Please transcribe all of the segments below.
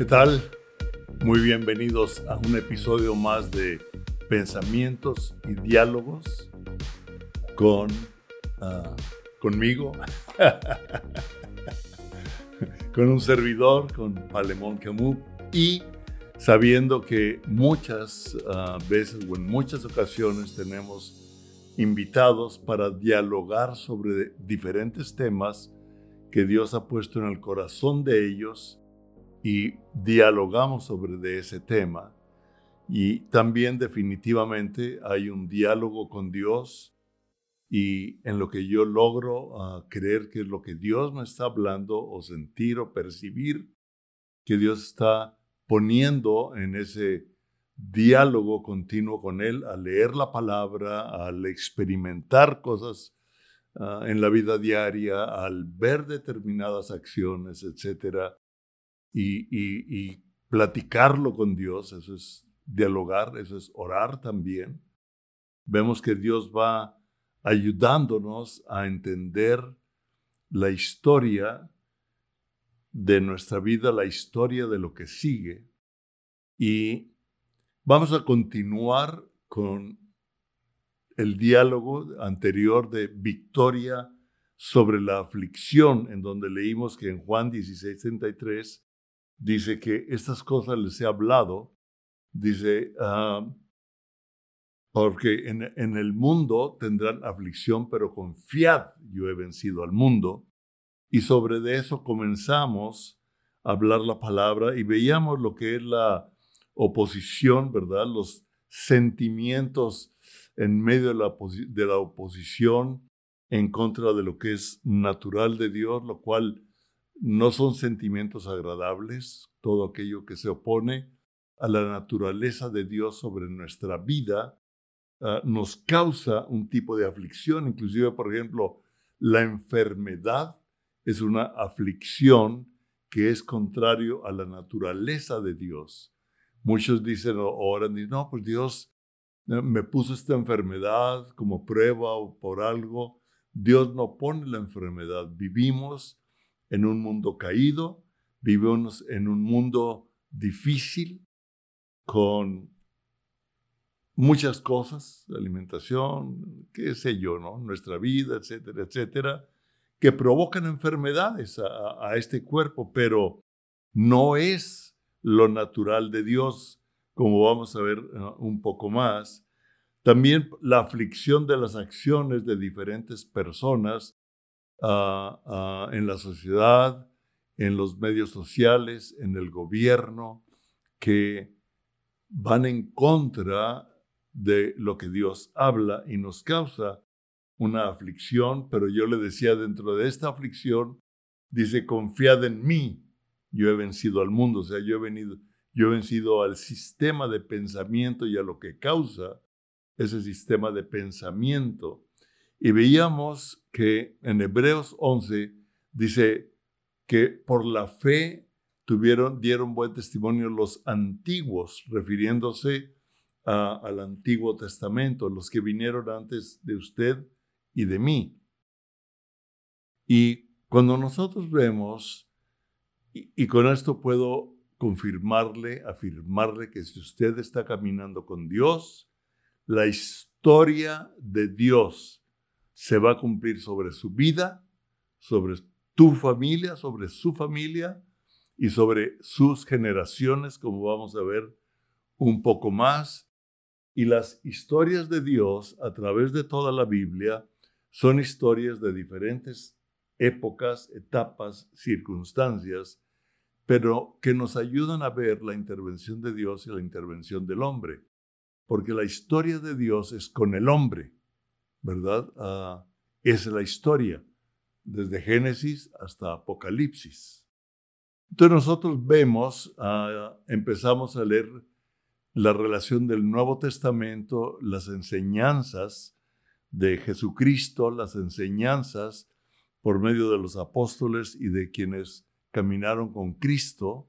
¿Qué tal? Muy bienvenidos a un episodio más de Pensamientos y Diálogos con ah, conmigo, con un servidor, con Palemón Camus y sabiendo que muchas ah, veces o en muchas ocasiones tenemos invitados para dialogar sobre diferentes temas que Dios ha puesto en el corazón de ellos y dialogamos sobre ese tema. Y también definitivamente hay un diálogo con Dios y en lo que yo logro ah, creer que es lo que Dios me está hablando o sentir o percibir que Dios está poniendo en ese diálogo continuo con Él, al leer la palabra, al experimentar cosas ah, en la vida diaria, al ver determinadas acciones, etcétera, y, platicarlo con Dios, eso es dialogar, eso es orar también. Vemos que Dios va ayudándonos a entender la historia de nuestra vida, la historia de lo que sigue. Y vamos a continuar con el diálogo anterior de victoria sobre la aflicción, en donde leímos que en Juan 16:33 dice que estas cosas les he hablado, dice, ah, porque en, en, el mundo tendrán aflicción, pero confiad, yo he vencido al mundo. Y sobre de eso comenzamos a hablar la palabra y veíamos lo que es la oposición, ¿verdad? Los sentimientos en medio de la, de la oposición en contra de lo que es natural de Dios, lo cual no son sentimientos agradables, todo aquello que se opone a la naturaleza de Dios sobre nuestra vida ah, nos causa un tipo de aflicción, inclusive, por ejemplo, la enfermedad es una aflicción que es contrario a la naturaleza de Dios. Muchos dicen o oran, no, pues Dios eh, me puso esta enfermedad como prueba o por algo. Dios no pone la enfermedad. Vivimos en un mundo caído, vivimos en un mundo difícil, con muchas cosas, alimentación, qué sé yo, ¿no? Nuestra vida, etcétera, etcétera, que provocan enfermedades a, este cuerpo, pero no es lo natural de Dios, como vamos a ver un poco más. También la aflicción de las acciones de diferentes personas en la sociedad, en los medios sociales, en el gobierno, que van en contra de lo que Dios habla y nos causa una aflicción, pero yo le decía dentro de esta aflicción, dice, confiad en mí, yo he vencido al mundo, o sea, yo he, venido, yo he vencido al sistema de pensamiento y a lo que causa ese sistema de pensamiento. Y veíamos que en Hebreos 11 dice que por la fe tuvieron, dieron buen testimonio los antiguos, refiriéndose al Antiguo Testamento, los que vinieron antes de usted y de mí. Y cuando nosotros vemos, y, y con esto puedo confirmarle, afirmarle que si usted está caminando con Dios, la historia de Dios se va a cumplir sobre su vida, sobre tu familia, sobre su familia y sobre sus generaciones, como vamos a ver un poco más. Y las historias de Dios a través de toda la Biblia son historias de diferentes épocas, etapas, circunstancias, pero que nos ayudan a ver la intervención de Dios y la intervención del hombre, porque la historia de Dios es con el hombre ¿verdad? Uh, es la historia, desde Génesis hasta Apocalipsis. Entonces nosotros vemos, ah, empezamos a leer la relación del Nuevo Testamento, las enseñanzas de Jesucristo, las enseñanzas por medio de los apóstoles y de quienes caminaron con Cristo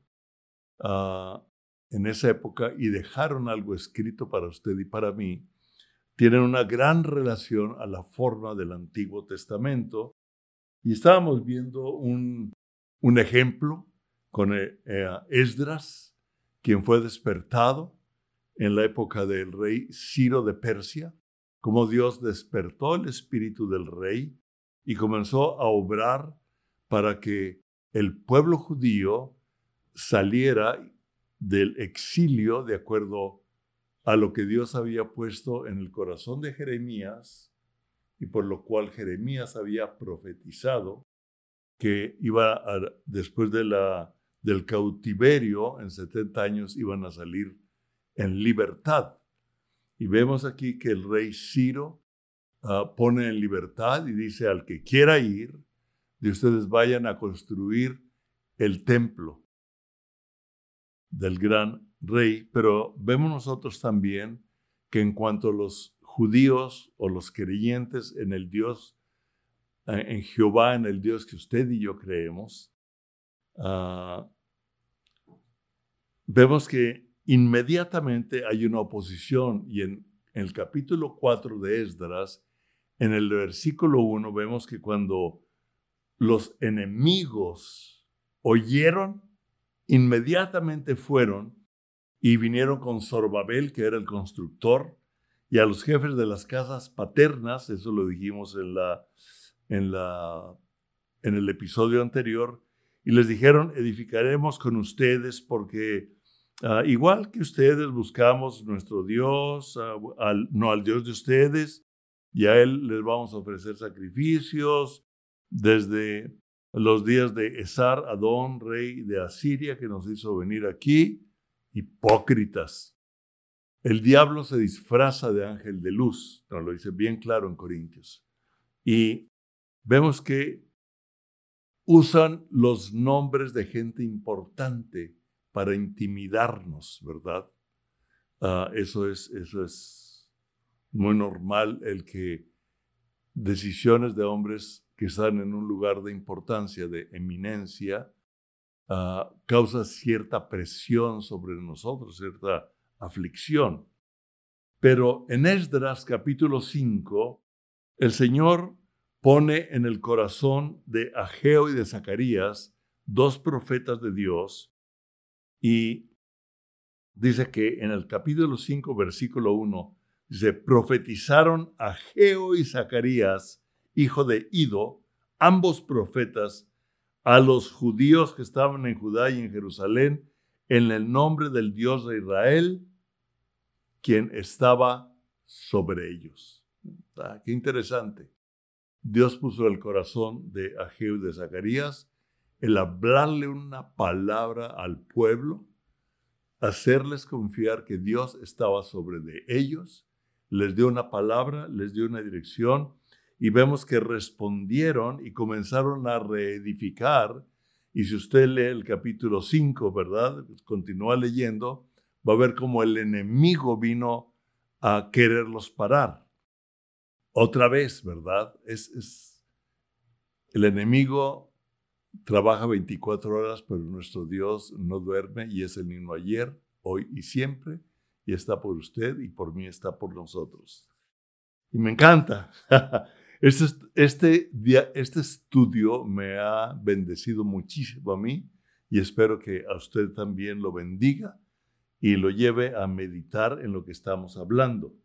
ah, en esa época y dejaron algo escrito para usted y para mí tienen una gran relación a la forma del Antiguo Testamento. Y estábamos viendo un, un ejemplo con eh, eh, Esdras, quien fue despertado en la época del rey Ciro de Persia, como Dios despertó el espíritu del rey y comenzó a obrar para que el pueblo judío saliera del exilio de acuerdo a lo que Dios había puesto en el corazón de Jeremías y por lo cual Jeremías había profetizado que iba después de la, del cautiverio en 70 años iban a salir en libertad. Y vemos aquí que el rey Ciro ah, pone en libertad y dice al que quiera ir, de ustedes vayan a construir el templo del gran rey, pero vemos nosotros también que en cuanto a los judíos o los creyentes en el Dios, eh, en Jehová, en el Dios que usted y yo creemos, ah, vemos que inmediatamente hay una oposición y en, en el capítulo 4 de Esdras, en el versículo 1, vemos que cuando los enemigos oyeron, inmediatamente fueron y vinieron con Zorbabel, que era el constructor, y a los jefes de las casas paternas, eso lo dijimos en, la, en, la, en el episodio anterior, y les dijeron, edificaremos con ustedes porque ah, igual que ustedes buscamos nuestro Dios, ah, no al Dios de ustedes, y a Él les vamos a ofrecer sacrificios desde los días de Esar, Adón, rey de Asiria, que nos hizo venir aquí, hipócritas. El diablo se disfraza de ángel de luz, nos lo dice bien claro en Corintios. Y vemos que usan los nombres de gente importante para intimidarnos, ¿verdad? Ah, eso, es, eso es muy normal, el que decisiones de hombres que están en un lugar de importancia, de eminencia, uh, causa cierta presión sobre nosotros, cierta aflicción. Pero en Esdras capítulo 5, el Señor pone en el corazón de Ageo y de Zacarías, dos profetas de Dios, y dice que en el capítulo 5, versículo 1, dice, profetizaron Ageo y Zacarías hijo de Ido, ambos profetas, a los judíos que estaban en Judá y en Jerusalén, en el nombre del Dios de Israel, quien estaba sobre ellos. Ah, qué interesante. Dios puso el corazón de Ageo de Zacarías el hablarle una palabra al pueblo, hacerles confiar que Dios estaba sobre de ellos, les dio una palabra, les dio una dirección y vemos que respondieron y comenzaron a reedificar. Y si usted lee el capítulo 5, ¿verdad? Continúa leyendo, va a ver cómo el enemigo vino a quererlos parar. Otra vez, ¿verdad? Es, es, el enemigo trabaja 24 horas, pero nuestro Dios no duerme y es el mismo ayer, hoy y siempre, y está por usted y por mí está por nosotros. Y me encanta. Este, este, este estudio me ha bendecido muchísimo a mí y espero que a usted también lo bendiga y lo lleve a meditar en lo que estamos hablando.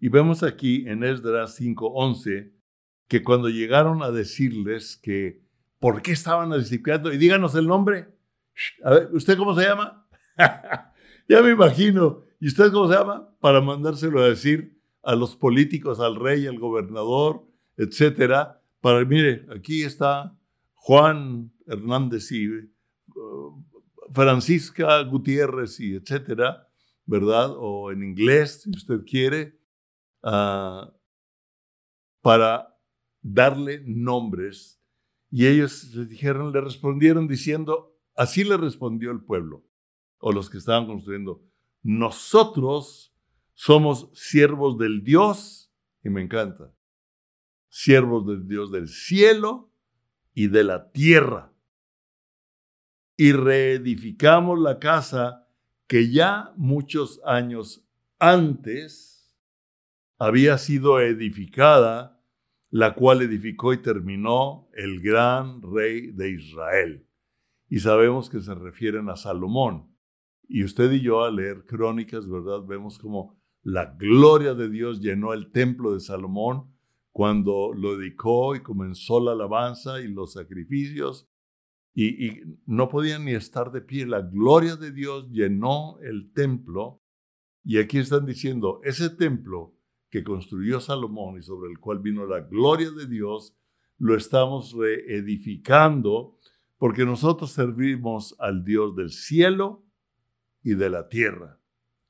Y vemos aquí en Esdras 5:11 que cuando llegaron a decirles que por qué estaban edificando, y díganos el nombre, a ver, ¿usted cómo se llama? ya me imagino. ¿Y usted cómo se llama? Para mandárselo a decir a los políticos, al rey, al gobernador, etcétera, para, mire, aquí está Juan Hernández y uh, Francisca Gutiérrez y etcétera, ¿verdad? O en inglés, si usted quiere, uh, para darle nombres. Y ellos le dijeron, le respondieron diciendo, así le respondió el pueblo, o los que estaban construyendo, nosotros somos siervos del Dios, y me encanta, siervos del Dios del cielo y de la tierra. Y reedificamos la casa que ya muchos años antes había sido edificada, la cual edificó y terminó el gran rey de Israel. y sabemos que se refieren a Salomón. Y usted y yo al leer crónicas, ¿verdad? Vemos como la gloria de Dios llenó el templo de Salomón cuando lo dedicó y comenzó la alabanza y los sacrificios. Y, no podían ni estar de pie. La gloria de Dios llenó el templo. Y aquí están diciendo, ese templo que construyó Salomón y sobre el cual vino la gloria de Dios, lo estamos reedificando porque nosotros servimos al Dios del cielo y de la tierra.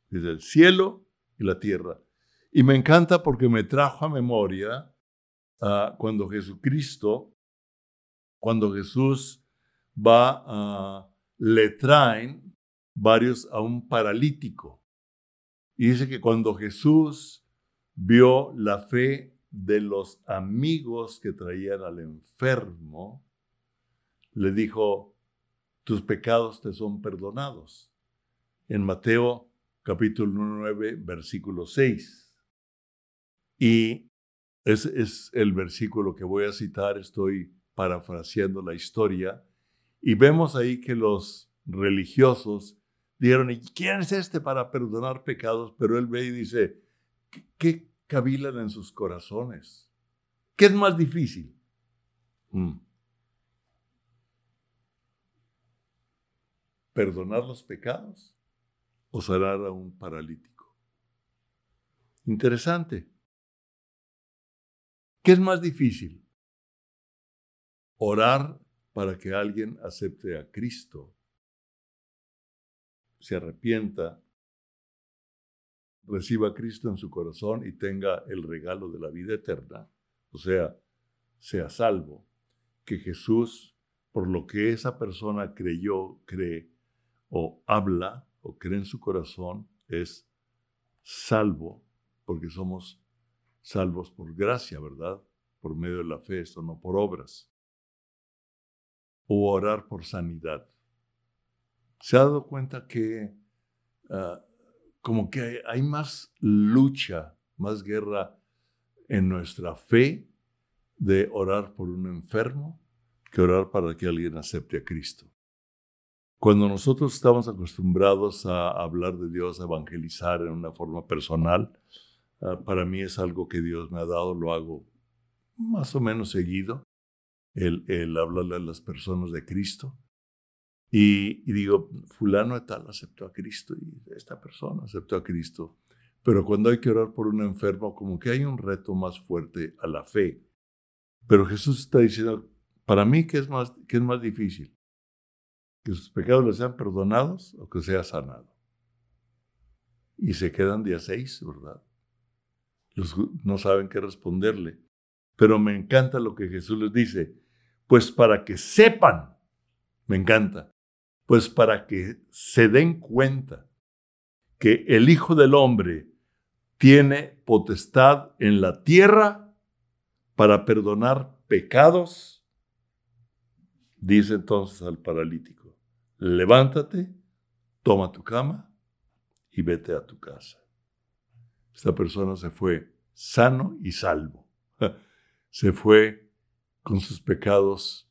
Desde el cielo y la tierra. Y me encanta porque me trajo a memoria uh, cuando Jesucristo, cuando Jesús va a, le traen varios a un paralítico. Y dice que cuando Jesús vio la fe de los amigos que traían al enfermo, le dijo, tus pecados te son perdonados. En Mateo capítulo 9, versículo 6. Y ese es el versículo que voy a citar, estoy parafraseando la historia, y vemos ahí que los religiosos dijeron, ¿y quién es este para perdonar pecados? Pero él ve y dice, ¿qué, cavilan en sus corazones? ¿Qué es más difícil? Mm. ¿Perdonar los pecados o sanar a un paralítico? Interesante. ¿Qué es más difícil? Orar para que alguien acepte a Cristo, se arrepienta, reciba a Cristo en su corazón y tenga el regalo de la vida eterna, o sea, sea salvo, que Jesús, por lo que esa persona creyó, cree o habla o cree en su corazón, es salvo, porque somos salvos por gracia, ¿verdad? Por medio de la fe, esto no por obras. O orar por sanidad. ¿Se ha dado cuenta que ah, como que hay más lucha, más guerra en nuestra fe de orar por un enfermo que orar para que alguien acepte a Cristo? Cuando nosotros estamos acostumbrados a hablar de Dios, a evangelizar en una forma personal, Ah, para mí es algo que Dios me ha dado, lo hago más o menos seguido, el, el hablarle a las personas de Cristo. Y, digo, fulano de tal aceptó a Cristo y esta persona aceptó a Cristo. Pero cuando hay que orar por un enfermo, como que hay un reto más fuerte a la fe. Pero Jesús está diciendo, para mí, ¿qué es más, qué es más difícil? ¿Que sus pecados les sean perdonados o que sea sanado? Y se quedan día seis, ¿verdad? no saben qué responderle. Pero me encanta lo que Jesús les dice, pues para que sepan, me encanta, pues para que se den cuenta que el Hijo del Hombre tiene potestad en la tierra para perdonar pecados, dice entonces al paralítico, levántate, toma tu cama y vete a tu casa. Esta persona se fue sano y salvo. Se fue con sus pecados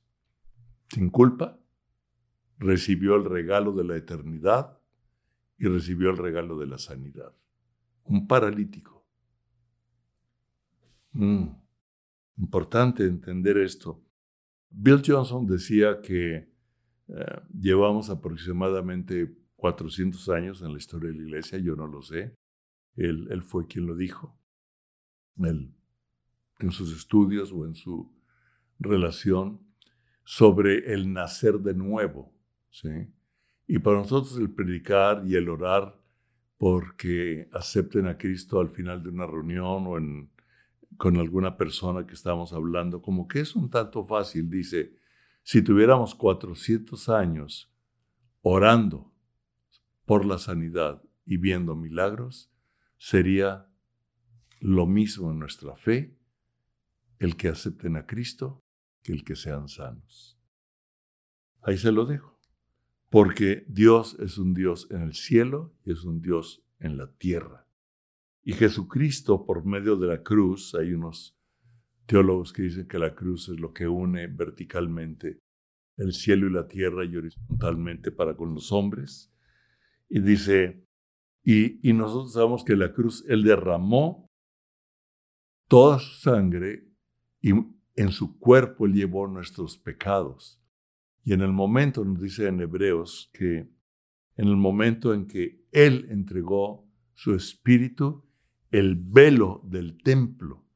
sin culpa, recibió el regalo de la eternidad y recibió el regalo de la sanidad. Un paralítico. Mm, importante entender esto. Bill Johnson decía que eh, llevamos aproximadamente 400 años en la historia de la iglesia, yo no lo sé, él, fue quien lo dijo. Él, en sus estudios o en su relación sobre el nacer de nuevo. ¿sí? Y para nosotros el predicar y el orar porque acepten a Cristo al final de una reunión o en, con alguna persona que estamos hablando, como que es un tanto fácil. Dice, si tuviéramos 400 años orando por la sanidad y viendo milagros, sería lo mismo en nuestra fe el que acepten a Cristo que el que sean sanos. Ahí se lo dejo, porque Dios es un Dios en el cielo y es un Dios en la tierra. Y Jesucristo, por medio de la cruz, hay unos teólogos que dicen que la cruz es lo que une verticalmente el cielo y la tierra y horizontalmente para con los hombres. Y dice, y, nosotros sabemos que la cruz, Él derramó toda su sangre y en su cuerpo Él llevó nuestros pecados. Y en el momento, nos dice en Hebreos, que en el momento en que Él entregó su espíritu, el velo del templo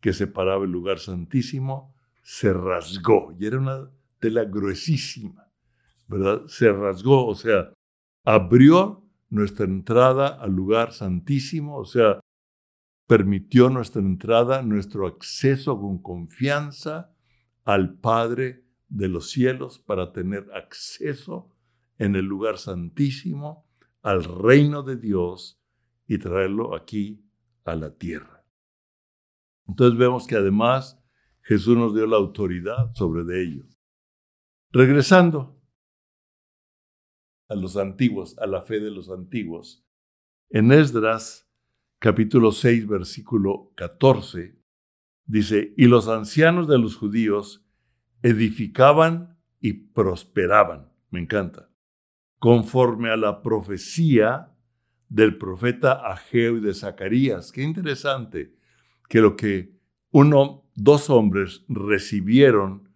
que separaba el lugar santísimo se rasgó. Y era una tela gruesísima, ¿verdad? Se rasgó, o sea, abrió nuestra entrada al lugar santísimo, o sea, permitió nuestra entrada, nuestro acceso con confianza al Padre de los cielos para tener acceso en el lugar santísimo al reino de Dios y traerlo aquí a la tierra. Entonces vemos que además Jesús nos dio la autoridad sobre de ello. Regresando a los antiguos, a la fe de los antiguos, en Esdras capítulo 6 versículo 14 dice, y los ancianos de los judíos edificaban y prosperaban, me encanta, conforme a la profecía del profeta Ageo y de Zacarías. Qué interesante que lo que uno, dos hombres recibieron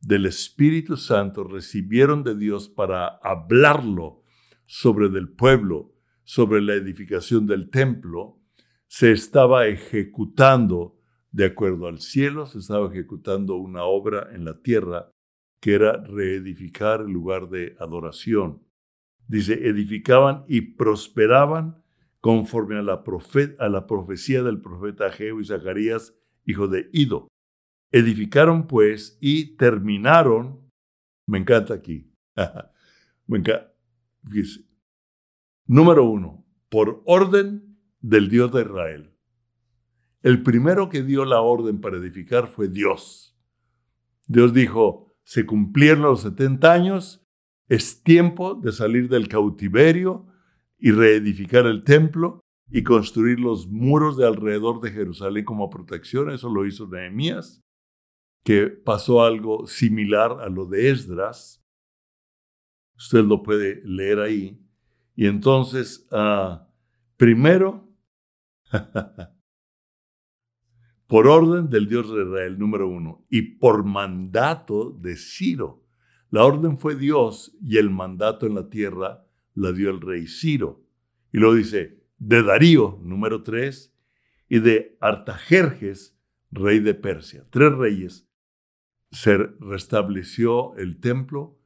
del Espíritu Santo recibieron de Dios para hablarlo sobre del pueblo, sobre la edificación del templo, se estaba ejecutando de acuerdo al cielo, se estaba ejecutando una obra en la tierra que era reedificar el lugar de adoración. Dice, edificaban y prosperaban conforme a la, profecía del profeta Ageo y Zacarías, hijo de Ido. Edificaron pues y terminaron, me encanta aquí, me encanta, Número uno, por orden del Dios de Israel. El primero que dio la orden para edificar fue Dios. Dios dijo, se cumplieron los 70 años, es tiempo de salir del cautiverio y reedificar el templo y construir los muros de alrededor de Jerusalén como protección. Eso lo hizo Nehemías que pasó algo similar a lo de Esdras. Usted lo puede leer ahí. Y entonces, ah, primero, por orden del Dios de Israel, número uno, y por mandato de Ciro. La orden fue Dios y el mandato en la tierra la dio el rey Ciro. Y lo dice, de Darío, número tres, y de Artajerjes, rey de Persia. Tres reyes se restableció el templo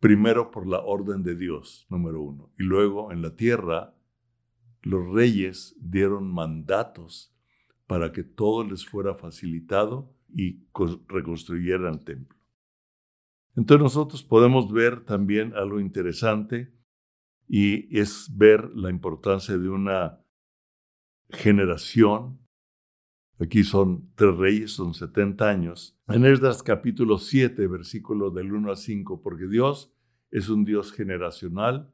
primero por la orden de Dios, número uno, y luego en la tierra los reyes dieron mandatos para que todo les fuera facilitado y reconstruyeran el templo. Entonces nosotros podemos ver también algo interesante y es ver la importancia de una generación Aquí son tres reyes, son 70 años. En Esdras capítulo 7, versículo del 1 a 5, porque Dios es un Dios generacional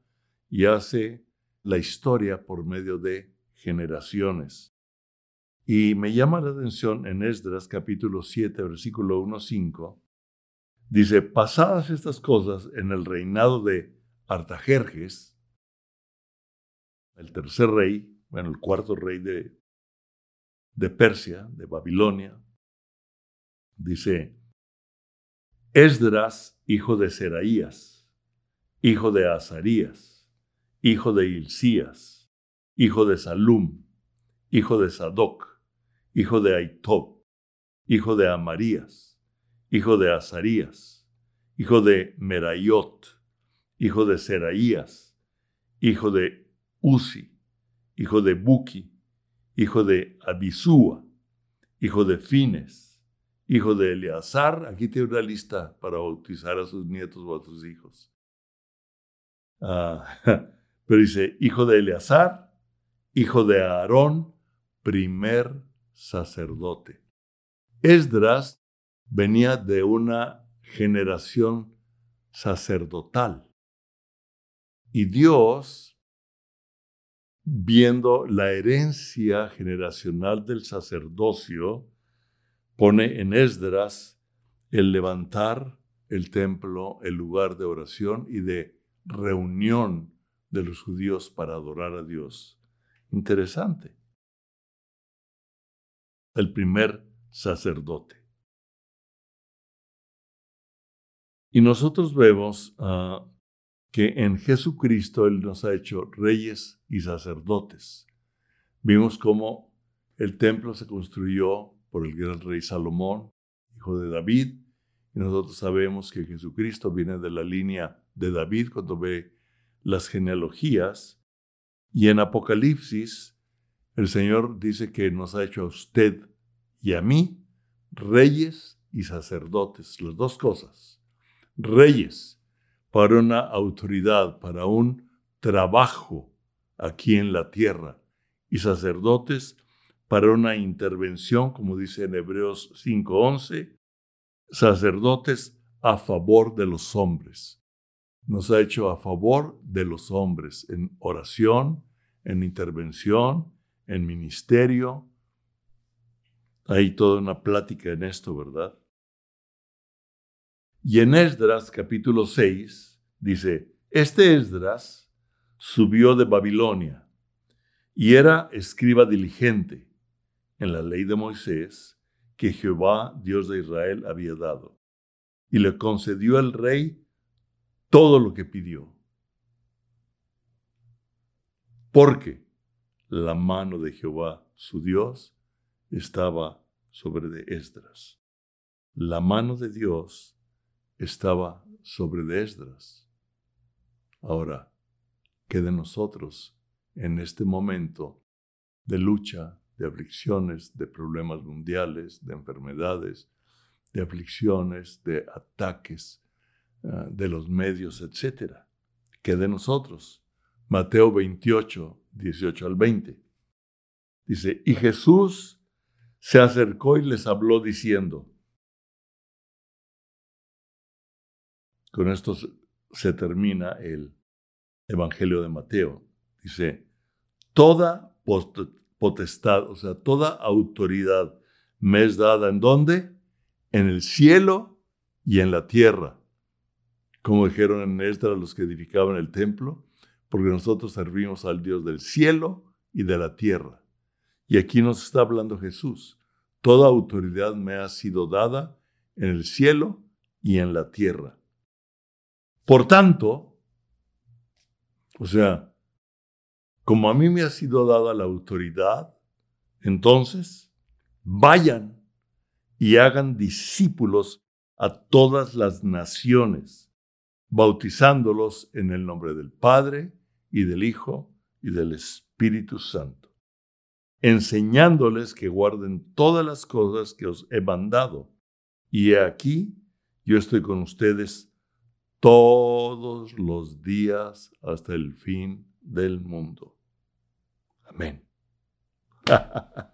y hace la historia por medio de generaciones. Y me llama la atención en Esdras capítulo 7, versículo 1 a 5, dice, pasadas estas cosas en el reinado de Artajerjes, el tercer rey, bueno, el cuarto rey de de Persia, de Babilonia, dice, Esdras, hijo de Seraías, hijo de Azarías, hijo de Hilcías, hijo de Salum, hijo de Sadoc, hijo de Aitob, hijo de Amarías, hijo de Azarías, hijo de Merayot, hijo de Seraías, hijo de Uzi, hijo de Buki, hijo de Abisúa, hijo de Fines, hijo de Eleazar. Aquí tiene una lista para bautizar a sus nietos o a sus hijos. Ah, pero dice, hijo de Eleazar, hijo de Aarón, primer sacerdote. Esdras venía de una generación sacerdotal. Y Dios viendo la herencia generacional del sacerdocio, pone en Esdras el levantar el templo el lugar de oración y de reunión de los judíos para adorar a Dios. Interesante. El primer sacerdote. Y nosotros vemos que en Jesucristo Él nos ha hecho reyes y sacerdotes. Vimos cómo el templo se construyó por el gran rey Salomón, hijo de David, y nosotros sabemos que Jesucristo viene de la línea de David cuando ve las genealogías. Y en Apocalipsis, el Señor dice que nos ha hecho a usted y a mí reyes y sacerdotes, las dos cosas. Reyes para una autoridad, para un trabajo aquí en la tierra, y sacerdotes para una intervención, como dice en Hebreos 5:11, sacerdotes a favor de los hombres. Nos ha hecho a favor de los hombres en oración, en intervención, en ministerio. Hay toda una plática en esto, ¿verdad? Y en Esdras capítulo 6 dice, este Esdras subió de Babilonia y era escriba diligente en la ley de Moisés que Jehová, Dios de Israel, había dado. Y le concedió al rey todo lo que pidió. Porque la mano de Jehová, su Dios, estaba sobre de Esdras. La mano de Dios estaba sobre de Esdras. Ahora, ¿qué de nosotros en este momento de lucha, de aflicciones, de problemas mundiales, de enfermedades, de aflicciones, de ataques ah, de los medios, etcétera. ¿Qué de nosotros? Mateo 28, 18 al 20. Dice, y Jesús se acercó y les habló diciendo, con esto se termina el Evangelio de Mateo. Dice, toda potestad, o sea, toda autoridad me es dada en dónde? En el cielo y en la tierra. Como dijeron en Esdras los que edificaban el templo, porque nosotros servimos al Dios del cielo y de la tierra. Y aquí nos está hablando Jesús. Toda autoridad me ha sido dada en el cielo y en la tierra. Por tanto, o sea, como a mí me ha sido dada la autoridad, entonces vayan y hagan discípulos a todas las naciones, bautizándolos en el nombre del Padre y del Hijo y del Espíritu Santo, enseñándoles que guarden todas las cosas que os he mandado. Y aquí, yo estoy con ustedes todos los días hasta el fin del mundo. Amén.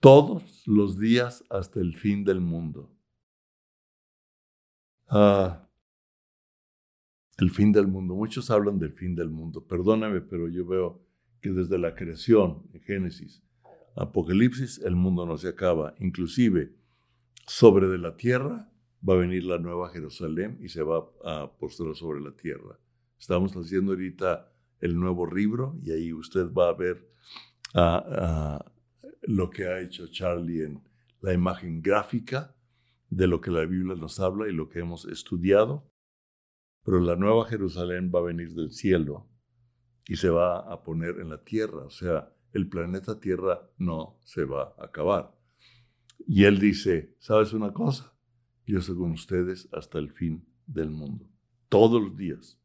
Todos los días hasta el fin del mundo. Ah, el fin del mundo. Muchos hablan del fin del mundo. Perdóname, pero yo veo que desde la creación, en Génesis, Apocalipsis, el mundo no se acaba. Inclusive, sobre de la tierra va a venir la nueva Jerusalén y se va a postrar sobre la tierra. Estamos haciendo ahorita el nuevo libro y ahí usted va a ver ah, ah, lo que ha hecho Charlie en la imagen gráfica de lo que la Biblia nos habla y lo que hemos estudiado. Pero la nueva Jerusalén va a venir del cielo y se va a poner en la tierra. O sea, el planeta Tierra no se va a acabar. Y él dice, ¿sabes una cosa? Yo soy con ustedes hasta el fin del mundo, todos los días.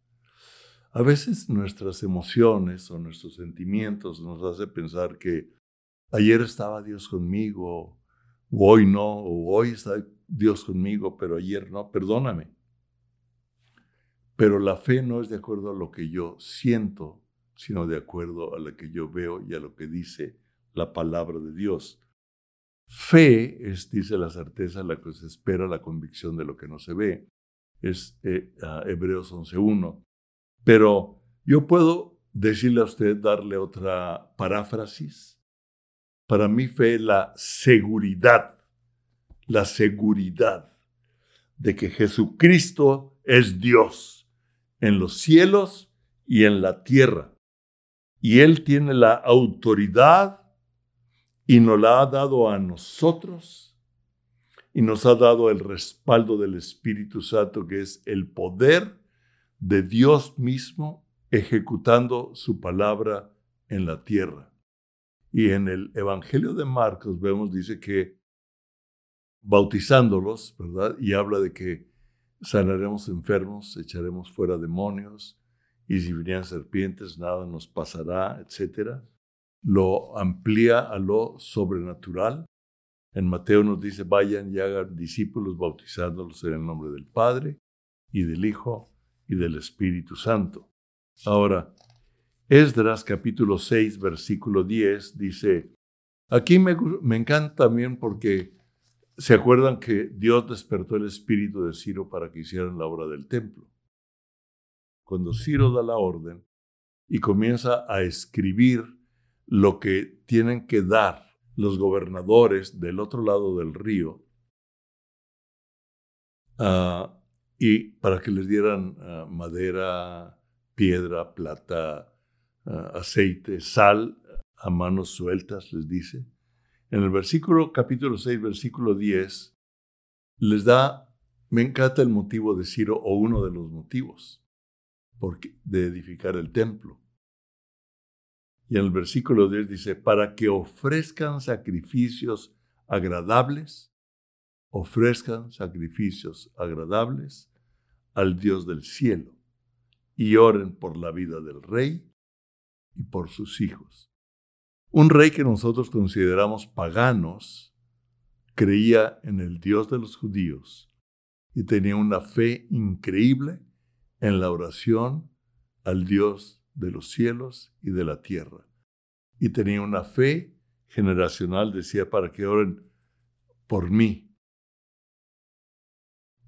A veces nuestras emociones o nuestros sentimientos nos hacen pensar que ayer estaba Dios conmigo, o hoy no, o hoy está Dios conmigo, pero ayer no, perdóname. Pero la fe no es de acuerdo a lo que yo siento, sino de acuerdo a lo que yo veo y a lo que dice la palabra de Dios. Fe es, dice la certeza, la que se espera, la convicción de lo que no se ve. Es eh, Hebreos 11.1. Pero yo puedo decirle a usted, darle otra paráfrasis. Para mí fe la seguridad, la seguridad de que Jesucristo es Dios en los cielos y en la tierra. Y Él tiene la autoridad y nos la ha dado a nosotros y nos ha dado el respaldo del Espíritu Santo, que es el poder de Dios mismo ejecutando su palabra en la tierra. Y en el Evangelio de Marcos vemos, dice que bautizándolos, ¿verdad? Y habla de que sanaremos enfermos, echaremos fuera demonios, y si vinieran serpientes, nada nos pasará, etc. Lo amplía a lo sobrenatural. En Mateo nos dice, vayan y hagan discípulos bautizándolos en el nombre del Padre y del Hijo y del Espíritu Santo. Ahora, Esdras capítulo 6, versículo 10 dice, aquí me, me encanta también porque se acuerdan que Dios despertó el espíritu de Ciro para que hicieran la obra del templo. Cuando Ciro da la orden y comienza a escribir lo que tienen que dar los gobernadores del otro lado del río, uh, y para que les dieran ah, madera, piedra, plata, ah, aceite, sal a manos sueltas, les dice. En el versículo capítulo 6, versículo 10, les da, me encanta el motivo de Ciro o uno de los motivos de edificar el templo. Y en el versículo 10 dice, para que ofrezcan sacrificios agradables ofrezcan sacrificios agradables al Dios del cielo y oren por la vida del rey y por sus hijos. Un rey que nosotros consideramos paganos creía en el Dios de los judíos y tenía una fe increíble en la oración al Dios de los cielos y de la tierra. Y tenía una fe generacional, decía, para que oren por mí,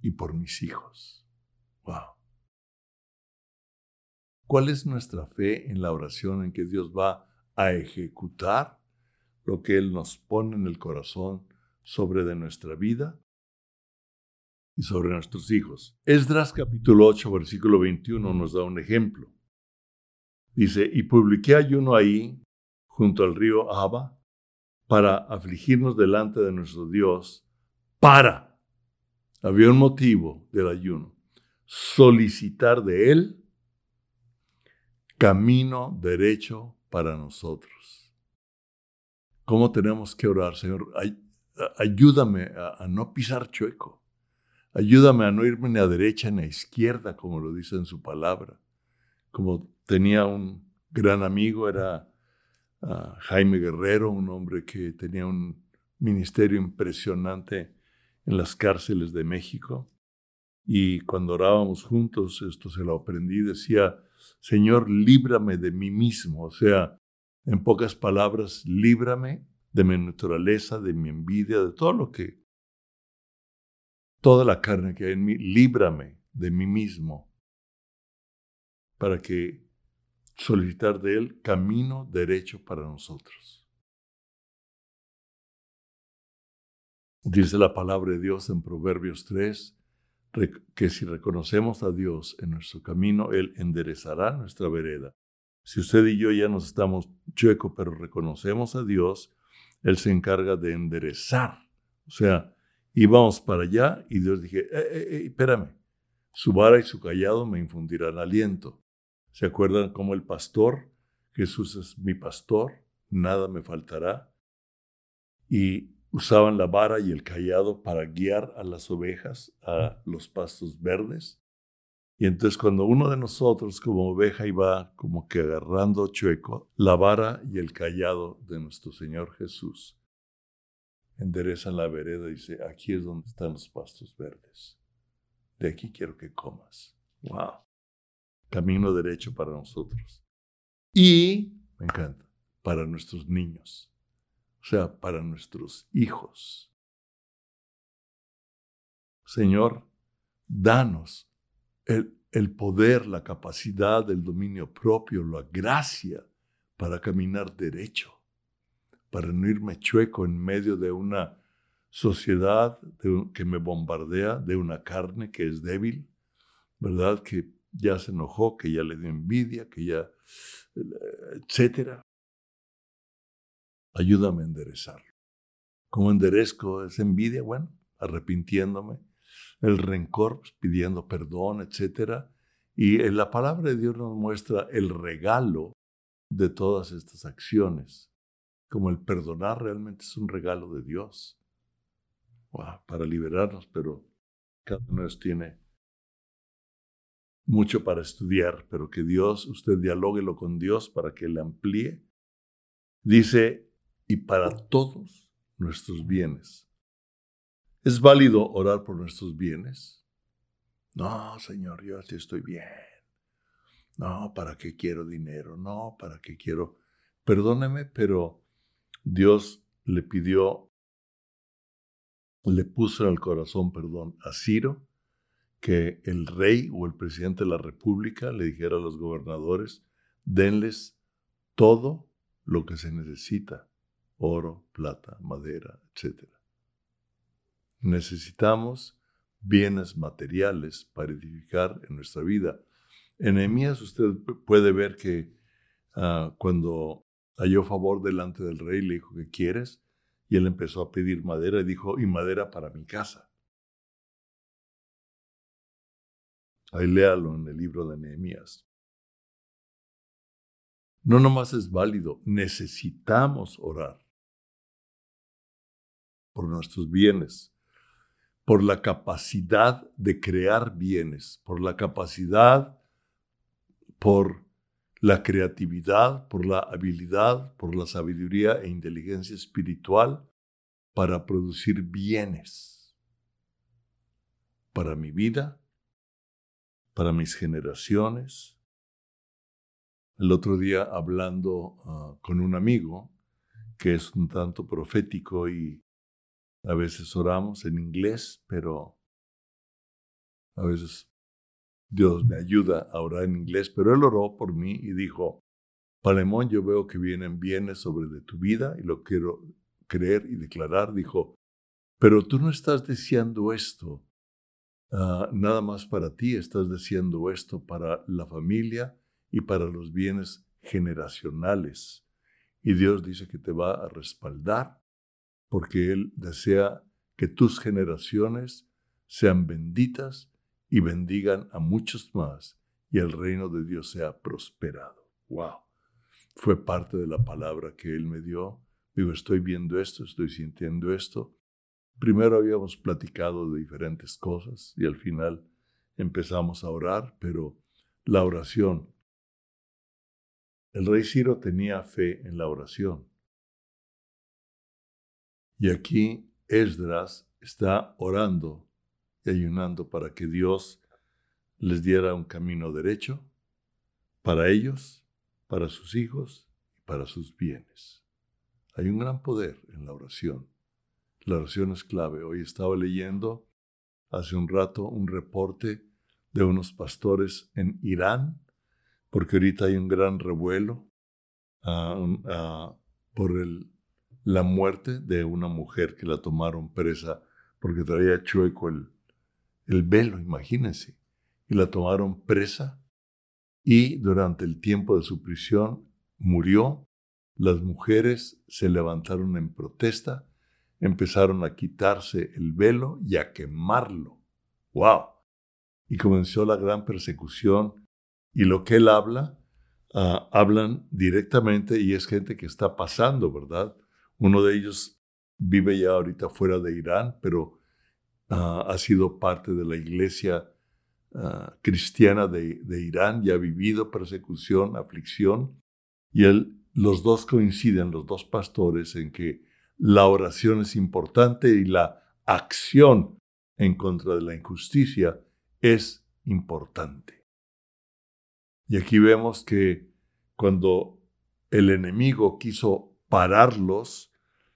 y por mis hijos. Wow. ¿Cuál es nuestra fe en la oración en que Dios va a ejecutar lo que Él nos pone en el corazón sobre de nuestra vida y sobre nuestros hijos? Esdras capítulo 8, versículo 21 nos da un ejemplo. Dice, y publiqué ayuno ahí, junto al río Abba, para afligirnos delante de nuestro Dios, para había un motivo del ayuno. Solicitar de Él camino derecho para nosotros. ¿Cómo tenemos que orar, Señor? ayúdame a, no pisar chueco. Ayúdame a no irme ni a derecha ni a izquierda, como lo dice en su palabra. Como tenía un gran amigo, era ah, Jaime Guerrero, un hombre que tenía un ministerio impresionante en las cárceles de México. Y cuando orábamos juntos, esto se lo aprendí, decía, Señor, líbrame de mí mismo. O sea, en pocas palabras, líbrame de mi naturaleza, de mi envidia, de todo lo que, toda la carne que hay en mí, líbrame de mí mismo, para que solicitar de Él camino derecho para nosotros. Dice la palabra de Dios en Proverbios 3, que si reconocemos a Dios en nuestro camino, Él enderezará nuestra vereda. Si usted y yo ya nos estamos chueco, pero reconocemos a Dios, Él se encarga de enderezar. O sea, íbamos para allá y Dios dije, eh, eh, eh, espérame, su vara y su callado me infundirán aliento. ¿Se acuerdan cómo el pastor, Jesús es mi pastor, nada me faltará? Y usaban la vara y el callado para guiar a las ovejas a los pastos verdes. Y entonces cuando uno de nosotros como oveja iba como que agarrando chueco, la vara y el callado de nuestro Señor Jesús enderezan la vereda y dice, aquí es donde están los pastos verdes. De aquí quiero que comas. Wow. Camino derecho para nosotros. Y, me encanta, para nuestros niños o sea, para nuestros hijos. Señor, danos el, el poder, la capacidad, el dominio propio, la gracia para caminar derecho, para no irme chueco en medio de una sociedad que me bombardea, de una carne que es débil, ¿verdad? Que ya se enojó, que ya le dio envidia, que ya, etcétera. Ayúdame a enderezarlo. ¿Cómo enderezco esa envidia? Bueno, arrepintiéndome. El rencor, pues, pidiendo perdón, etcétera. Y en la palabra de Dios nos muestra el regalo de todas estas acciones. Como el perdonar realmente es un regalo de Dios para liberarnos, pero cada uno tiene mucho para estudiar, pero que Dios, usted dialóguelo con Dios para que le amplíe. Dice, y para todos nuestros bienes. ¿Es válido orar por nuestros bienes? No, Señor, yo así estoy bien. No, ¿para qué quiero dinero? No, ¿para qué quiero? Perdóneme, pero Dios le pidió le puso en el corazón, perdón, a Ciro que el rey o el presidente de la república le dijera a los gobernadores, denles todo lo que se necesita, oro, plata, madera, etc. Necesitamos bienes materiales para edificar en nuestra vida. En Nehemías usted puede ver que ah, cuando halló favor delante del rey, le dijo, ¿qué quieres? Y él empezó a pedir madera y dijo, y madera para mi casa. Ahí léalo en el libro de Nehemías. No nomás es válido, necesitamos orar por nuestros bienes, por la capacidad de crear bienes, por la capacidad, por la creatividad, por la habilidad, por la sabiduría e inteligencia espiritual para producir bienes para mi vida, para mis generaciones. El otro día hablando ah, con un amigo que es un tanto profético y a veces oramos en inglés, pero a veces Dios me ayuda a orar en inglés, pero él oró por mí y dijo, Palemón, yo veo que vienen bienes sobre de tu vida y lo quiero creer y declarar. Dijo, pero tú no estás deseando esto ah, nada más para ti, estás deseando esto para la familia y para los bienes generacionales. Y Dios dice que te va a respaldar porque Él desea que tus generaciones sean benditas y bendigan a muchos más y el reino de Dios sea prosperado. ¡Wow! Fue parte de la palabra que Él me dio. Digo, estoy viendo esto, estoy sintiendo esto. Primero habíamos platicado de diferentes cosas y al final empezamos a orar, pero la oración. El rey Ciro tenía fe en la oración. Y aquí Esdras está orando y ayunando para que Dios les diera un camino derecho para ellos, para sus hijos y para sus bienes. Hay un gran poder en la oración. La oración es clave. Hoy estaba leyendo hace un rato un reporte de unos pastores en Irán, porque ahorita hay un gran revuelo ah, ah, por la muerte de una mujer que la tomaron presa porque traía chueco el, el velo, imagínense, y la tomaron presa y durante el tiempo de su prisión murió. Las mujeres se levantaron en protesta, empezaron a quitarse el velo y a quemarlo. ¡Wow! Y comenzó la gran persecución. Y lo que él habla, ah, hablan directamente y es gente que está pasando, ¿verdad? Uno de ellos vive ya ahorita fuera de Irán, pero Ah, ha sido parte de la iglesia ah, cristiana de, Irán y ha vivido persecución, aflicción. Y él, los dos coinciden, los dos pastores, en que la oración es importante y la acción en contra de la injusticia es importante. Y aquí vemos que cuando el enemigo quiso pararlos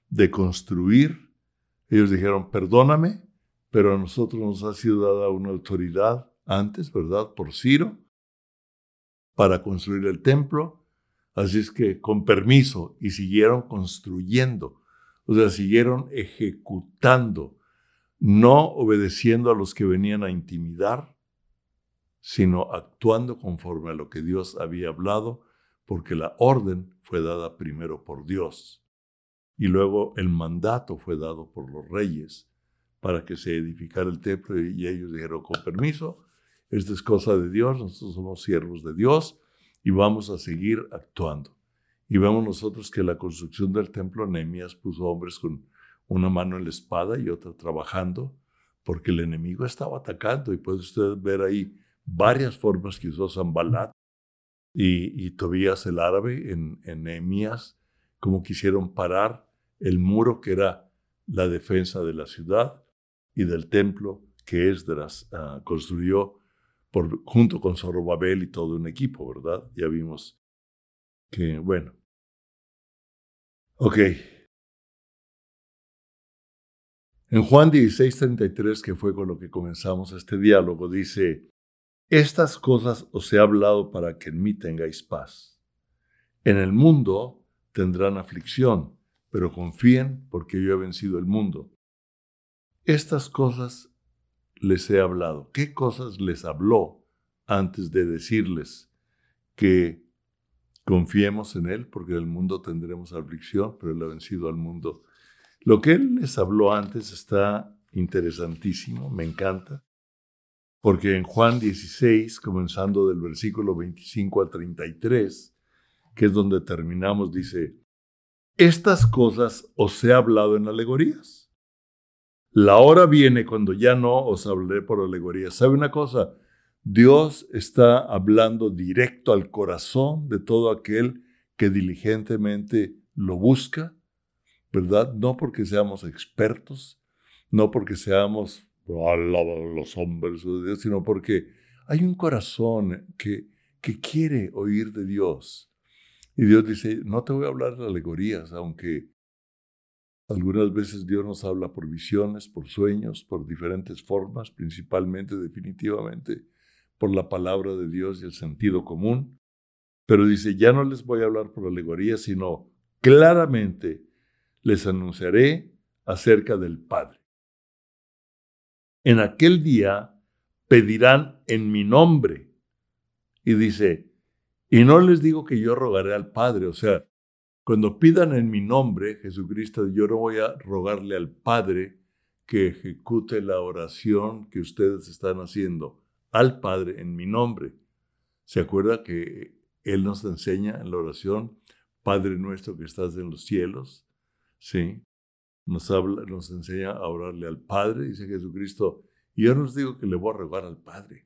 de construir, ellos dijeron, perdóname, pero a nosotros nos ha sido dada una autoridad antes, ¿verdad? Por Ciro, para construir el templo. Así es que con permiso, y siguieron construyendo. O sea, siguieron ejecutando, no obedeciendo a los que venían a intimidar, sino actuando conforme a lo que Dios había hablado, porque la orden fue dada primero por Dios y luego el mandato fue dado por los reyes para que se edificara el templo y ellos dijeron, con permiso, esta es cosa de Dios, nosotros somos siervos de Dios y vamos a seguir actuando. Y vemos nosotros que la construcción del templo Nehemías puso hombres con una mano en la espada y otra trabajando, porque el enemigo estaba atacando. Y puede usted ver ahí varias formas que usó Zambalat y, y Tobías el árabe en, en Nehemías, como quisieron parar el muro que era la defensa de la ciudad y del templo que Esdras uh, construyó por, junto con Zorobabel y todo un equipo, ¿verdad? Ya vimos que, bueno. Ok. En Juan 16:33, que fue con lo que comenzamos este diálogo, dice, estas cosas os he hablado para que en mí tengáis paz. En el mundo tendrán aflicción, pero confíen porque yo he vencido el mundo. Estas cosas les he hablado. ¿Qué cosas les habló antes de decirles que confiemos en Él? Porque en el mundo tendremos aflicción, pero Él ha vencido al mundo. Lo que Él les habló antes está interesantísimo, me encanta, porque en Juan 16, comenzando del versículo 25 al 33, que es donde terminamos, dice, estas cosas os he hablado en alegorías la hora viene cuando ya no os hablaré por alegoría. ¿Sabe una cosa? Dios está hablando directo al corazón de todo aquel que diligentemente lo busca, ¿verdad? No porque seamos expertos, no porque seamos los hombres de Dios, sino porque hay un corazón que, que quiere oír de Dios. Y Dios dice, no te voy a hablar de alegorías, aunque algunas veces Dios nos habla por visiones, por sueños, por diferentes formas, principalmente, definitivamente, por la palabra de Dios y el sentido común. Pero dice, ya no les voy a hablar por alegoría, sino claramente les anunciaré acerca del Padre. En aquel día pedirán en mi nombre. Y dice, y no les digo que yo rogaré al Padre, o sea, cuando pidan en mi nombre, Jesucristo, yo no voy a rogarle al Padre que ejecute la oración que ustedes están haciendo al Padre en mi nombre. ¿Se acuerda que Él nos enseña en la oración, Padre nuestro que estás en los cielos? Sí. Nos, habla, nos enseña a orarle al Padre, dice Jesucristo. Y yo no os digo que le voy a rogar al Padre.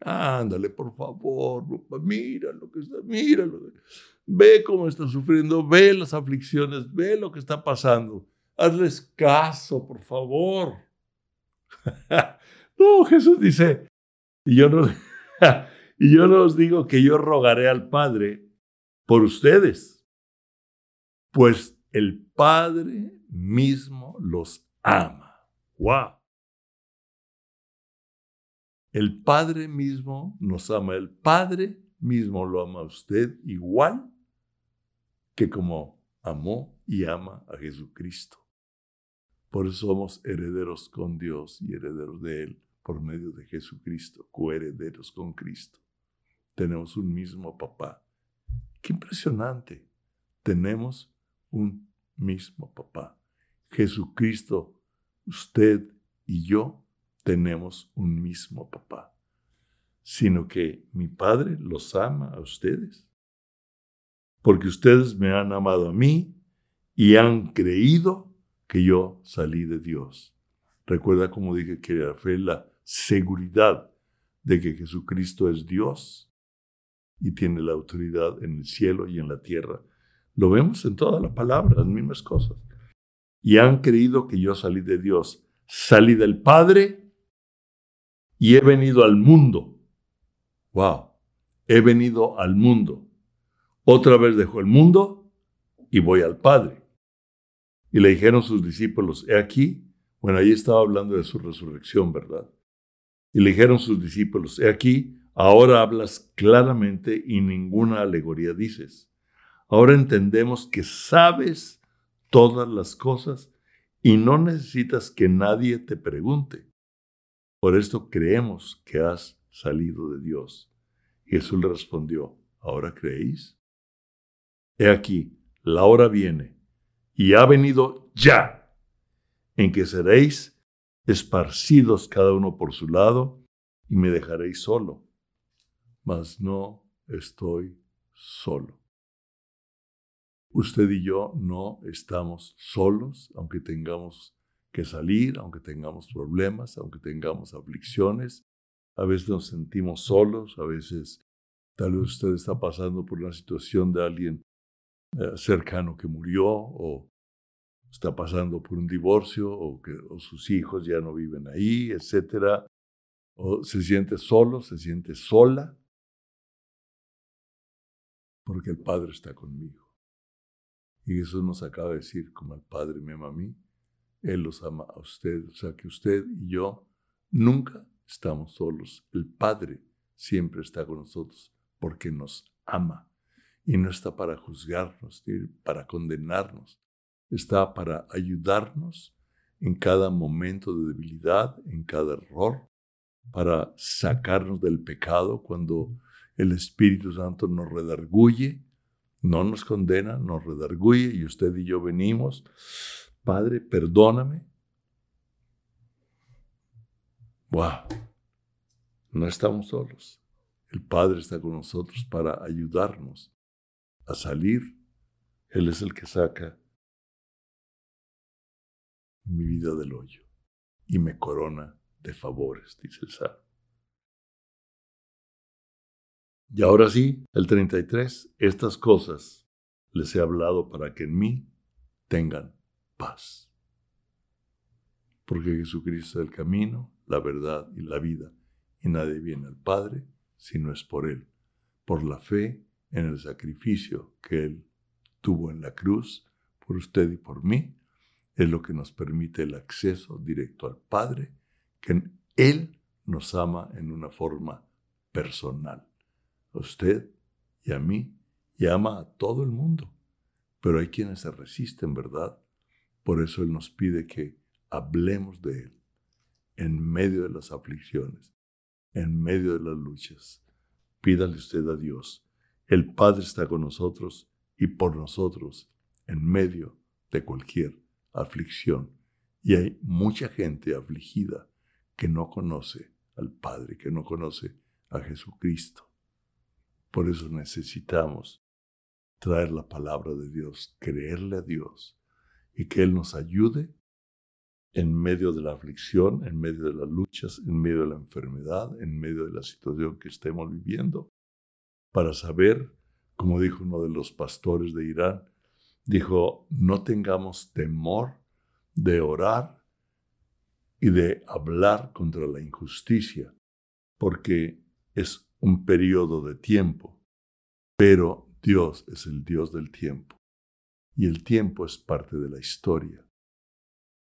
Ándale, por favor, mira lo que está, mira Ve cómo está sufriendo, ve las aflicciones, ve lo que está pasando. Hazles caso, por favor. no, Jesús dice, y yo no, y yo no os digo que yo rogaré al Padre por ustedes, pues el Padre mismo los ama. ¡Wow! El Padre mismo nos ama. El Padre mismo lo ama a usted igual que como amó y ama a Jesucristo. Por eso somos herederos con Dios y herederos de Él por medio de Jesucristo, coherederos con Cristo. Tenemos un mismo papá. Qué impresionante. Tenemos un mismo papá. Jesucristo, usted y yo tenemos un mismo papá, sino que mi Padre los ama a ustedes, porque ustedes me han amado a mí y han creído que yo salí de Dios. Recuerda como dije que la fe la seguridad de que Jesucristo es Dios y tiene la autoridad en el cielo y en la tierra. Lo vemos en toda la palabra, las mismas cosas. Y han creído que yo salí de Dios. Salí del Padre y he venido al mundo. Wow, he venido al mundo. Otra vez dejó el mundo y voy al Padre. Y le dijeron sus discípulos, he aquí, bueno, ahí estaba hablando de su resurrección, ¿verdad? Y le dijeron sus discípulos, he aquí, ahora hablas claramente y ninguna alegoría dices. Ahora entendemos que sabes todas las cosas y no necesitas que nadie te pregunte. Por esto creemos que has salido de Dios. Jesús le respondió, ¿ahora creéis? He aquí, la hora viene, y ha venido ya, en que seréis esparcidos cada uno por su lado, y me dejaréis solo. Mas no estoy solo. Usted y yo no estamos solos, aunque tengamos que salir, aunque tengamos problemas, aunque tengamos aflicciones. A veces nos sentimos solos, a veces tal vez usted está pasando por una situación de alguien eh, cercano que murió o está pasando por un divorcio o que sus hijos ya no viven ahí, etcétera, o se siente solo, se siente sola, porque el Padre está conmigo. Y Jesús nos acaba de decir, como el Padre me ama a mí, Él los ama a usted. O sea que usted y yo nunca estamos solos. El Padre siempre está con nosotros porque nos ama. Y no está para juzgarnos, para condenarnos. Está para ayudarnos en cada momento de debilidad, en cada error, para sacarnos del pecado cuando el Espíritu Santo nos redarguye no nos condena, nos redarguye y usted y yo venimos. Padre, perdóname. Wow. No estamos solos. El Padre está con nosotros para ayudarnos a salir. Él es el que saca mi vida del hoyo y me corona de favores, dice el Salmo. Y ahora sí, el 33, estas cosas les he hablado para que en mí tengan paz. Porque Jesucristo es el camino, la verdad y la vida, y nadie viene al Padre si no es por Él, por la fe en el sacrificio que Él tuvo en la cruz por usted y por mí, es lo que nos permite el acceso directo al Padre, que Él nos ama en una forma personal usted y a mí y ama a todo el mundo. Pero hay quienes se resisten, ¿verdad? Por eso Él nos pide que hablemos de Él en medio de las aflicciones, en medio de las luchas. Pídale usted a Dios. El Padre está con nosotros y por nosotros en medio de cualquier aflicción. Y hay mucha gente afligida que no conoce al Padre, que no conoce a Jesucristo. Por eso necesitamos traer la palabra de Dios, creerle a Dios y que Él nos ayude en medio de la aflicción, en medio de las luchas, en medio de la enfermedad, en medio de la situación que estemos viviendo, para saber, como dijo uno de los pastores de Irán, dijo, no tengamos temor de orar y de hablar contra la injusticia, porque es un periodo de tiempo, pero Dios es el Dios del tiempo y el tiempo es parte de la historia.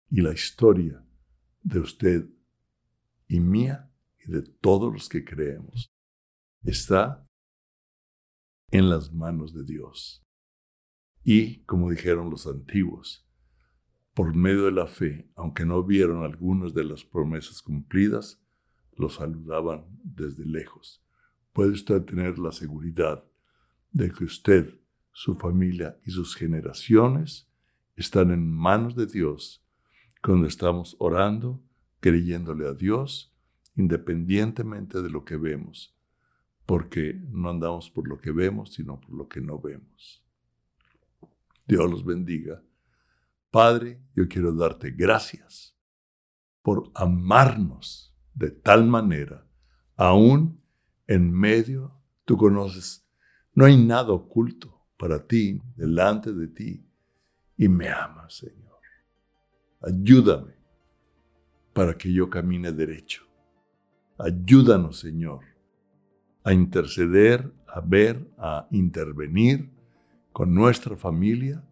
Y la historia de usted y mía y de todos los que creemos está en las manos de Dios. Y, como dijeron los antiguos, por medio de la fe, aunque no vieron algunas de las promesas cumplidas, los saludaban desde lejos puede usted tener la seguridad de que usted, su familia y sus generaciones están en manos de Dios cuando estamos orando, creyéndole a Dios, independientemente de lo que vemos, porque no andamos por lo que vemos, sino por lo que no vemos. Dios los bendiga. Padre, yo quiero darte gracias por amarnos de tal manera, aún en medio, tú conoces, no hay nada oculto para ti, delante de ti, y me amas, Señor. Ayúdame para que yo camine derecho. Ayúdanos, Señor, a interceder, a ver, a intervenir con nuestra familia.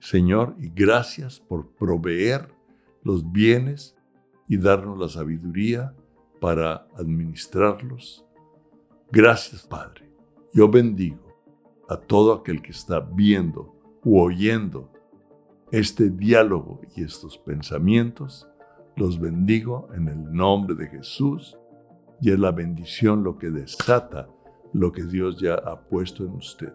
Señor, y gracias por proveer los bienes y darnos la sabiduría para administrarlos Gracias, Padre. Yo bendigo a todo aquel que está viendo u oyendo este diálogo y estos pensamientos, los bendigo en el nombre de Jesús y es la bendición lo que desata lo que Dios ya ha puesto en usted.